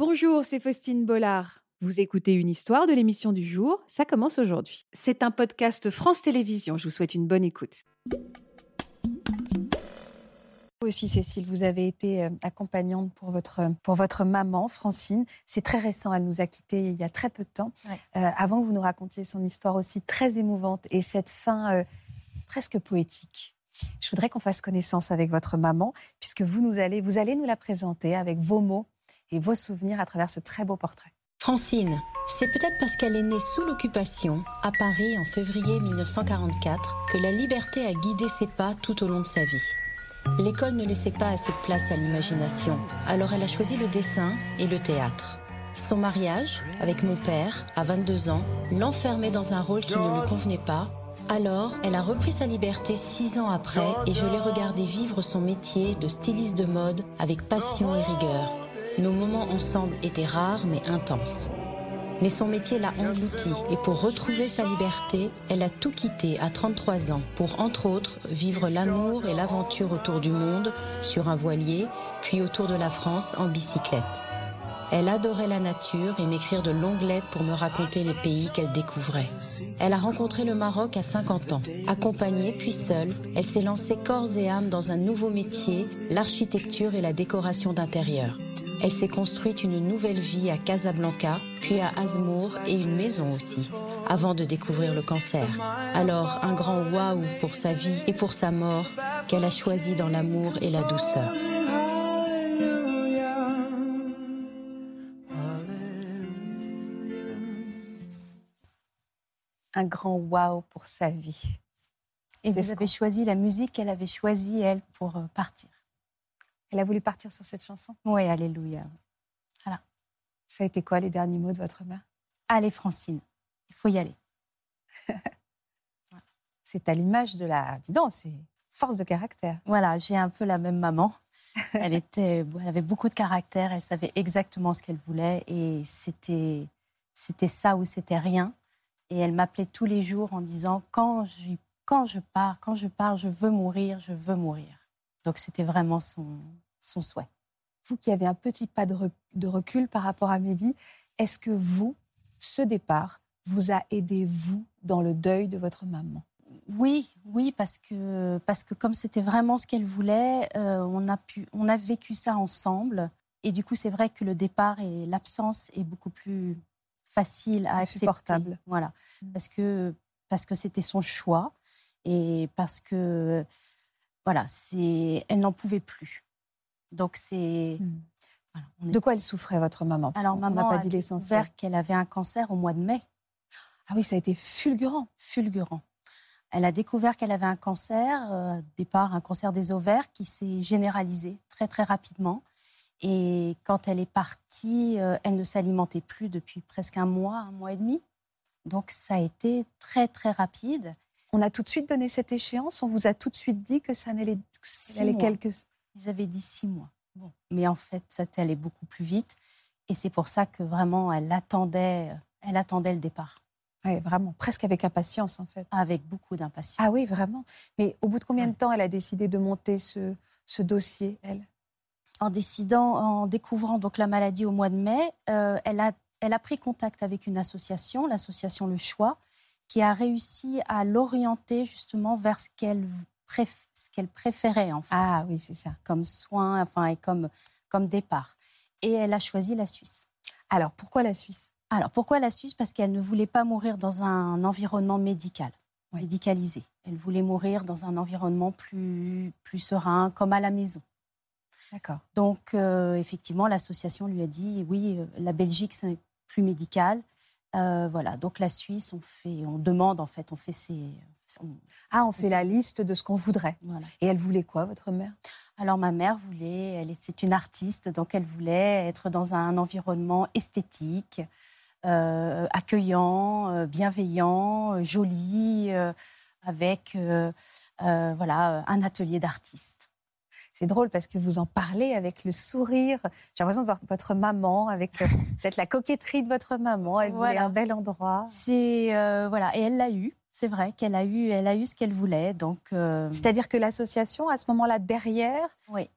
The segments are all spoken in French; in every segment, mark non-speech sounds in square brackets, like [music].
Bonjour, c'est Faustine Bollard. Vous écoutez une histoire de l'émission du jour, ça commence aujourd'hui. C'est un podcast France Télévisions, je vous souhaite une bonne écoute. Vous aussi, Cécile, vous avez été euh, accompagnante pour votre, pour votre maman, Francine. C'est très récent, elle nous a quittés il y a très peu de temps. Ouais. Euh, avant que vous nous racontiez son histoire aussi très émouvante et cette fin euh, presque poétique. Je voudrais qu'on fasse connaissance avec votre maman, puisque vous, nous allez, vous allez nous la présenter avec vos mots et vos souvenirs à travers ce très beau portrait. Francine, c'est peut-être parce qu'elle est née sous l'occupation, à Paris en février 1944, que la liberté a guidé ses pas tout au long de sa vie. L'école ne laissait pas assez de place à l'imagination, alors elle a choisi le dessin et le théâtre. Son mariage, avec mon père, à 22 ans, l'enfermait dans un rôle qui ne lui convenait pas. Alors, elle a repris sa liberté six ans après et je l'ai regardé vivre son métier de styliste de mode avec passion et rigueur. Nos moments ensemble étaient rares mais intenses. Mais son métier l'a engloutie et pour retrouver sa liberté, elle a tout quitté à 33 ans pour, entre autres, vivre l'amour et l'aventure autour du monde sur un voilier, puis autour de la France en bicyclette. Elle adorait la nature et m'écrire de longues lettres pour me raconter les pays qu'elle découvrait. Elle a rencontré le Maroc à 50 ans. Accompagnée puis seule, elle s'est lancée corps et âme dans un nouveau métier, l'architecture et la décoration d'intérieur. Elle s'est construite une nouvelle vie à Casablanca, puis à Azmour et une maison aussi, avant de découvrir le cancer. Alors, un grand waouh pour sa vie et pour sa mort, qu'elle a choisi dans l'amour et la douceur. Un grand waouh pour sa vie. Et vous avez choisi la musique qu'elle avait choisie, elle, pour euh, partir. Elle a voulu partir sur cette chanson. Oui, alléluia. Ça a été quoi les derniers mots de votre mère? Allez, Francine, il faut y aller. [laughs] C'est à l'image de la. Dis donc, c'est force de caractère. Voilà, j'ai un peu la même maman. [laughs] Elle, était, elle avait beaucoup de caractère, elle savait exactement ce qu'elle voulait et c'était, c'était ça ou c'était rien. Et elle m'appelait tous les jours en disant quand je, quand je pars, quand je pars, je veux mourir, je veux mourir. Donc c'était vraiment son, son souhait. Vous qui avez un petit pas de, rec- de recul par rapport à Mehdi, est-ce que vous, ce départ, vous a aidé, vous, dans le deuil de votre maman? Oui, oui, parce que, parce que comme c'était vraiment ce qu'elle voulait, euh, on, a pu, on a vécu ça ensemble. Et du coup, c'est vrai que le départ et l'absence est beaucoup plus facile à accepter. Voilà, Mm. parce que parce que c'était son choix et parce que voilà, c'est elle n'en pouvait plus. Donc c'est voilà, est- De quoi elle souffrait, votre maman? Parce alors on maman n'a pas a dit l'essentiel. qu'elle avait un cancer au mois de mai. Ah oui, ça a été fulgurant. fulgurant. Elle a découvert qu'elle avait un cancer, euh, au départ un cancer des ovaires qui s'est généralisé très très rapidement. Et quand elle est partie, euh, elle ne s'alimentait plus depuis presque un mois, un mois et demi. Donc ça a été très très rapide. On a tout de suite donné cette échéance. On vous a tout de suite dit que ça n'allait. que quelques. Ils avaient dit six mois. Bon. Mais en fait, ça allait beaucoup plus vite. Et c'est pour ça que vraiment, elle attendait, elle attendait le départ Oui, vraiment, presque avec impatience, en fait. avec beaucoup d'impatience. Ah oui, vraiment. Mais au bout de combien Ouais. de temps elle a décidé de monter ce, ce dossier, elle? En décidant, en découvrant donc la maladie au mois de mai, euh, elle, a, elle a pris contact avec une association, l'association Le Choix, qui a réussi à l'orienter justement vers ce qu'elle préf- qu'elle préférait en fait, Ah oui, c'est ça. comme soin, enfin et comme comme départ. Et elle a choisi la Suisse. Alors, pourquoi la Suisse? Alors pourquoi la Suisse? Parce qu'elle ne voulait pas mourir dans un environnement médical, Oui. médicalisé. Elle voulait mourir dans un environnement plus plus serein, comme à la maison. D'accord. Donc, euh, effectivement, l'association lui a dit oui, euh, la Belgique, c'est plus médical. Euh, voilà, donc la Suisse, on, fait, on demande, en fait, on fait ses. on- Ah, on fait la liste de ce qu'on voudrait. voilà. Et elle voulait quoi, votre mère? Alors, ma mère voulait, elle est, c'est une artiste, donc elle voulait être dans un environnement esthétique, euh, accueillant, euh, bienveillant, joli, euh, avec voilà, un atelier d'artiste. C'est drôle parce que vous en parlez avec le sourire. J'ai l'impression de voir votre maman, avec euh, [laughs] peut-être la coquetterie de votre maman. Elle voulait Voilà. un bel endroit. C'est euh, voilà, et elle l'a eu. C'est vrai qu'elle a eu, elle a eu ce qu'elle voulait. Donc, euh, C'est-à-dire que l'association, à ce moment-là, derrière, oui.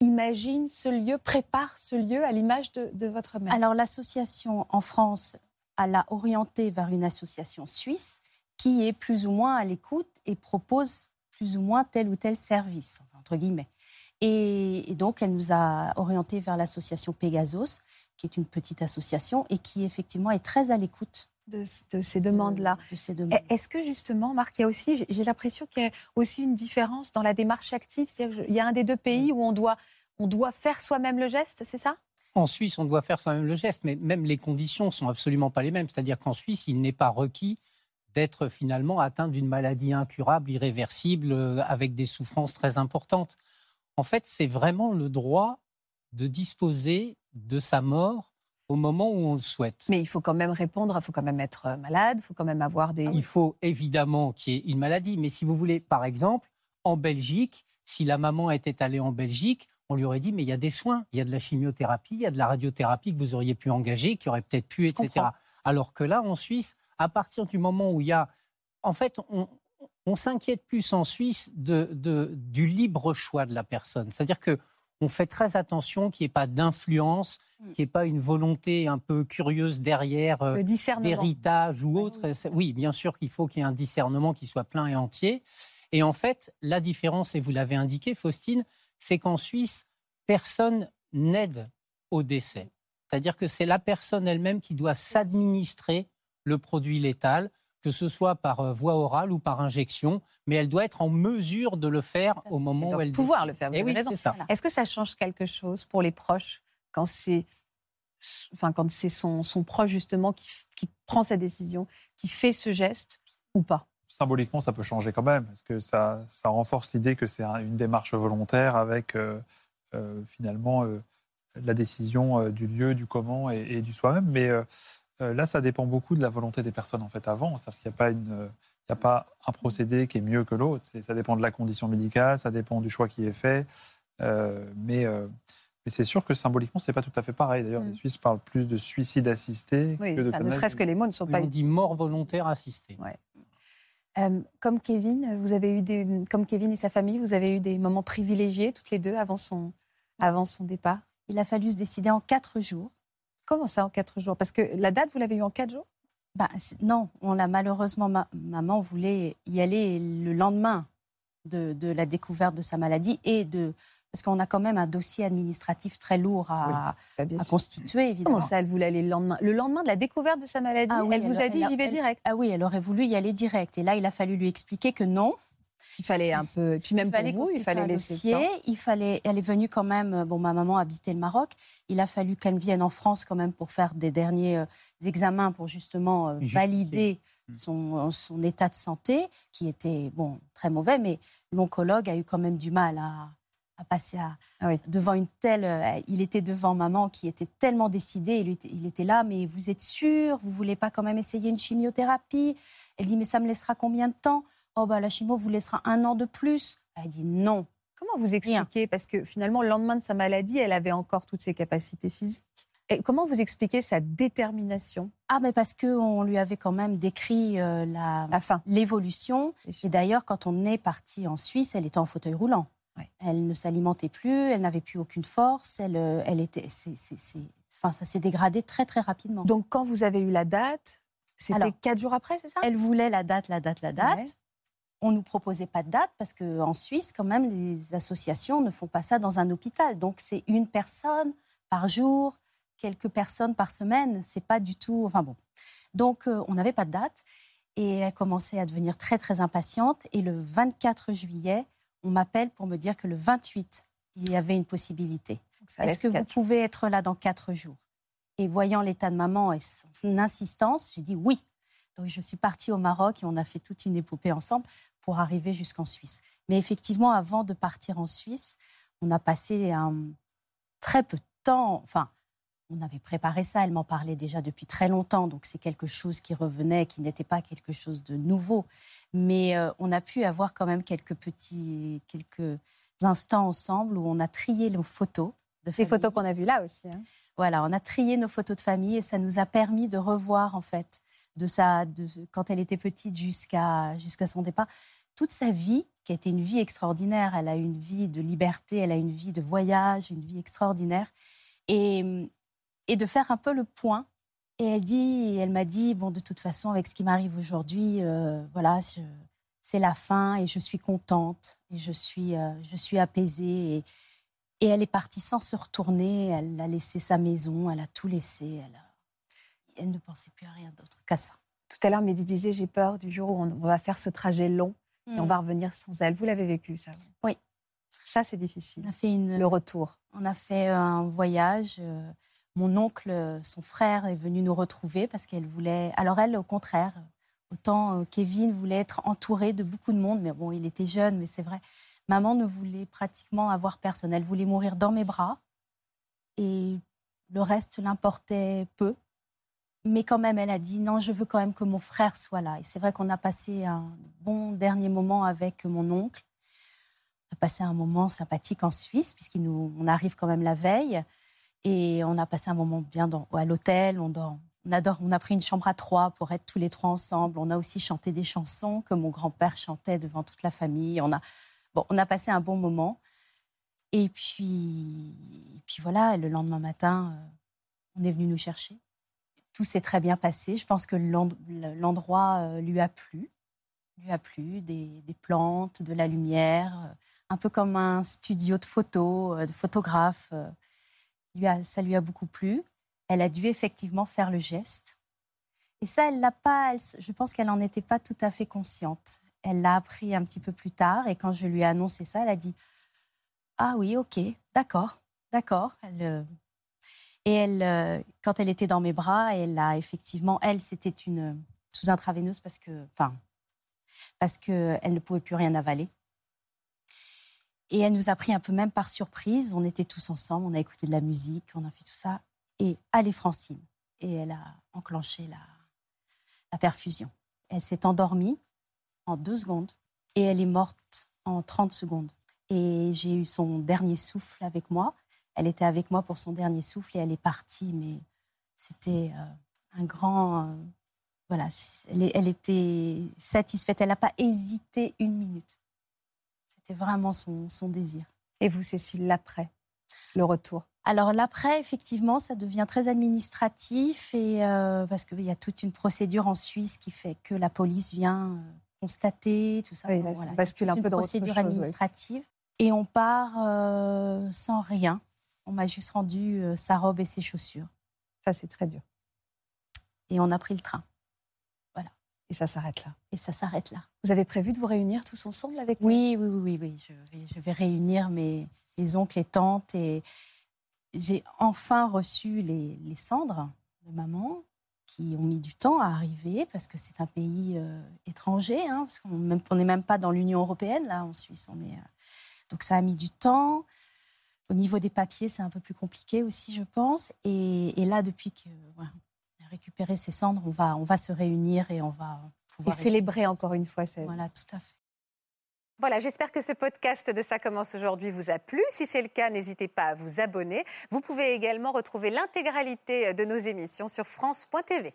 imagine ce lieu, prépare ce lieu à l'image de, votre mère Alors l'association en France, elle l'a orienté vers une association suisse qui est plus ou moins à l'écoute et propose plus ou moins tel ou tel service, entre guillemets. Et, donc, elle nous a orienté vers l'association Pegasos, qui est une petite association et qui effectivement est très à l'écoute de, ces demandes-là. Est-ce que justement, Marc, il y a aussi, j'ai l'impression qu'il y a aussi une différence dans la démarche active, c'est-à-dire qu'il y a un des deux pays où on doit, on doit faire soi-même le geste, c'est ça? En Suisse, on doit faire soi-même le geste, mais même les conditions sont absolument pas les mêmes. C'est-à-dire qu'en Suisse, il n'est pas requis d'être finalement atteint d'une maladie incurable, irréversible, euh, avec des souffrances très importantes. En fait, c'est vraiment le droit de disposer de sa mort au moment où on le souhaite. Mais il faut quand même répondre, il faut quand même être euh, malade, il faut quand même avoir des... Il faut évidemment qu'il y ait une maladie, mais si vous voulez, par exemple, en Belgique, si la maman était allée en Belgique, on lui aurait dit, mais il y a des soins, il y a de la chimiothérapie, il y a de la radiothérapie que vous auriez pu engager, qui aurait peut-être pu, etc. Alors que là, en Suisse, à partir du moment où il y a... En fait, on, on s'inquiète plus en Suisse de, de, du libre choix de la personne. C'est-à-dire que on fait très attention qu'il n'y ait pas d'influence, mm. qu'il n'y ait pas une volonté un peu curieuse derrière, euh, d'héritage ou autre. Oui, bien sûr qu'il faut qu'il y ait un discernement qui soit plein et entier. Et en fait, la différence, et vous l'avez indiqué, Faustine, c'est qu'en Suisse, personne n'aide au décès. C'est-à-dire que c'est la personne elle-même qui doit s'administrer le produit létal que ce soit par euh, voie orale ou par injection, mais elle doit être en mesure de le faire au moment où elle pouvoir le faire. Vous eh avez raison. Est-ce que ça change quelque chose pour les proches quand c'est enfin quand c'est son, son, proche justement qui, qui, prend sa décision, qui fait ce geste ou pas? Symboliquement, ça peut changer quand même, parce que ça, ça renforce l'idée que c'est une démarche volontaire avec euh, euh, finalement la décision du lieu, du comment et, et du soi-même. Mais euh, là, ça dépend beaucoup de la volonté des personnes en fait avant. C'est-à-dire qu'il n'y a pas une il a pas un procédé qui est mieux que l'autre. Ça dépend de la condition médicale, ça dépend du choix qui est fait. Euh, mais, euh, mais c'est sûr que symboliquement, c'est pas tout à fait pareil. D'ailleurs, les mm. Suisses parlent plus de suicide assisté que de. ne serait-ce que les mots ne sont pas. On dit mort volontaire assistée. comme Kevin, vous avez eu des, comme Kevin et sa famille, vous avez eu des moments privilégiés toutes les deux avant son, avant son départ. Il a fallu se décider en quatre jours. Comment ça, en quatre jours? Parce que la date, vous l'avez eu en quatre jours? Bah, Non, on l'a malheureusement. maman voulait y aller le lendemain de, la découverte de sa maladie et de. Parce qu'on a quand même un dossier administratif très lourd à, bah, constituer, évidemment. Comment ça, elle voulait aller le lendemain? Le lendemain de la découverte de sa maladie ah Elle vous a dit, j'y vais direct Ah oui, elle aurait voulu y aller direct. Et là, il a fallu lui expliquer que non, il fallait un peu. Puis même il pour vous, il fallait laisser Il fallait. Elle est venue quand même. Bon, ma maman habitait le Maroc. Il a fallu qu'elle vienne en France quand même pour faire des derniers euh, examens pour justement euh, valider mm. son, son, état de santé, qui était bon très mauvais. Mais l'oncologue a eu quand même du mal à, à passer à, ah devant une telle. Euh, il était devant maman qui était tellement décidée. Il était, il était là, mais vous êtes sûr? Vous voulez pas quand même essayer une chimiothérapie? Elle dit mais ça me laissera combien de temps? Oh, bah, la chimio vous laissera un an de plus. Elle dit non. Comment vous expliquez? Parce que finalement, le lendemain de sa maladie, elle avait encore toutes ses capacités physiques. Et comment vous expliquez sa détermination? Ah, mais parce qu'on lui avait quand même décrit euh, la, fin, l'évolution. Et d'ailleurs, quand on est parti en Suisse, elle était en fauteuil roulant. Elle ne s'alimentait plus, elle n'avait plus aucune force. Elle, euh, elle était, enfin, ça s'est dégradé très très rapidement. Donc, quand vous avez eu la date, c'était quatre jours après, c'est ça? Elle voulait la date, la date, la date. On ne nous proposait pas de date parce qu'en Suisse, quand même, les associations ne font pas ça dans un hôpital. Donc, c'est une personne par jour, quelques personnes par semaine. C'est pas du tout. Enfin bon. Donc, euh, on n'avait pas de date. Et elle commençait à devenir très, très impatiente. Et le 24 juillet, on m'appelle pour me dire que le 28, il y avait une possibilité. Est-ce que vous pouvez être là dans quatre jours? Et voyant l'état de maman et son insistance, j'ai dit oui. Donc je suis partie au Maroc et on a fait toute une épopée ensemble pour arriver jusqu'en Suisse. Mais effectivement, avant de partir en Suisse, on a passé un très peu de temps. Enfin, on avait préparé ça. Elle m'en parlait déjà depuis très longtemps, donc c'est quelque chose qui revenait, qui n'était pas quelque chose de nouveau. Mais euh, on a pu avoir quand même quelques petits, quelques instants ensemble où on a trié nos photos. De Les photos qu'on a vues là aussi. Hein. Voilà, on a trié nos photos de famille et ça nous a permis de revoir en fait de sa, de, quand elle était petite jusqu'à son départ, toute sa vie, qui a été une vie extraordinaire. Elle a une vie de liberté, elle a une vie de voyage, une vie extraordinaire. Et, et de faire un peu le point. Et elle dit, elle m'a dit, bon, de toute façon, avec ce qui m'arrive aujourd'hui, euh, voilà, c'est la fin et je suis contente et je suis, euh, je suis apaisée. Et, et, elle est partie sans se retourner. Elle a laissé sa maison, elle a tout laissé. Elle, elle ne pensait plus à rien d'autre qu'à ça. Tout à l'heure, Mehdi disait, j'ai peur du jour où on va faire ce trajet long et on mm. va revenir sans elle. Vous l'avez vécu, ça Oui. Ça, c'est difficile. On a fait une... Le retour. On a fait un voyage. Euh, mon oncle, son frère, est venu nous retrouver parce qu'elle voulait. Alors elle, au contraire, autant euh, Kevin voulait être entouré de beaucoup de monde, mais bon, il était jeune, mais c'est vrai. Maman ne voulait pratiquement avoir personne. Elle voulait mourir dans mes bras et le reste l'importait peu. Mais quand même, elle a dit non, je veux quand même que mon frère soit là. Et c'est vrai qu'on a passé un bon dernier moment avec mon oncle. On a passé un moment sympathique en Suisse, puisqu'on arrive quand même la veille. Et on a passé un moment bien à l'hôtel. On, adore, on a pris une chambre à trois pour être tous les trois ensemble. On a aussi chanté des chansons que mon grand-père chantait devant toute la famille. On a, passé un bon moment. Et puis, et puis voilà, le lendemain matin, euh, on est venu nous chercher. Tout s'est très bien passé. Je pense que l'endroit euh, lui a plu. Lui a plu, des, des, plantes, de la lumière, euh, un peu comme un studio de photos, de photographe ça lui a beaucoup plu. Elle a dû effectivement faire le geste. Et ça, elle l'a pas. je pense qu'elle n'en était pas tout à fait consciente. Elle l'a appris un petit peu plus tard. Et quand je lui ai annoncé ça, elle a dit Ah oui, ok, d'accord, d'accord. Euh, et euh, quand elle était dans mes bras, elle a effectivement, elle, c'était une sous intraveineuse parce que, enfin, parce que ne pouvait plus rien avaler. Et elle nous a pris un peu même par surprise. On était tous ensemble, on a écouté de la musique, on a fait tout ça. Et allez Francine. Et elle a enclenché la perfusion. Elle s'est endormie en deux secondes et elle est morte en 30 secondes. Et j'ai eu son dernier souffle avec moi. Elle était avec moi pour son dernier souffle et elle est partie, mais c'était euh, un grand... Euh, voilà, elle, elle, était satisfaite. Elle n'a pas hésité une minute. C'était vraiment son, désir. Et vous, Cécile, l'après, le retour? Alors l'après, effectivement, ça devient très administratif et euh, parce qu'il y a toute une procédure en Suisse qui fait que la police vient constater tout ça. Oui, bascule un peu de procédure administrative et on part euh, sans rien. On m'a juste rendu sa robe et ses chaussures. Ça, c'est très dur. Et on a pris le train. Et ça s'arrête là. Et ça s'arrête là. Vous avez prévu de vous réunir tous ensemble avec Oui, oui, oui, oui. Je, vais, je vais réunir mes, mes, oncles et tantes. Et j'ai enfin reçu les, les, cendres de maman qui ont mis du temps à arriver parce que c'est un pays euh, étranger, hein, parce qu'on n'est même pas dans l'Union européenne, là, en Suisse. On est, euh, donc ça a mis du temps. Au niveau des papiers, c'est un peu plus compliqué aussi, je pense. Et, et là, depuis que voilà, récupérer ces cendres, on va, on va se réunir et on va pouvoir... Et célébrer encore une fois cette... Voilà, tout à fait. Voilà, j'espère que ce podcast de Ça commence aujourd'hui vous a plu. Si c'est le cas, n'hésitez pas à vous abonner. Vous pouvez également retrouver l'intégralité de nos émissions sur France.tv.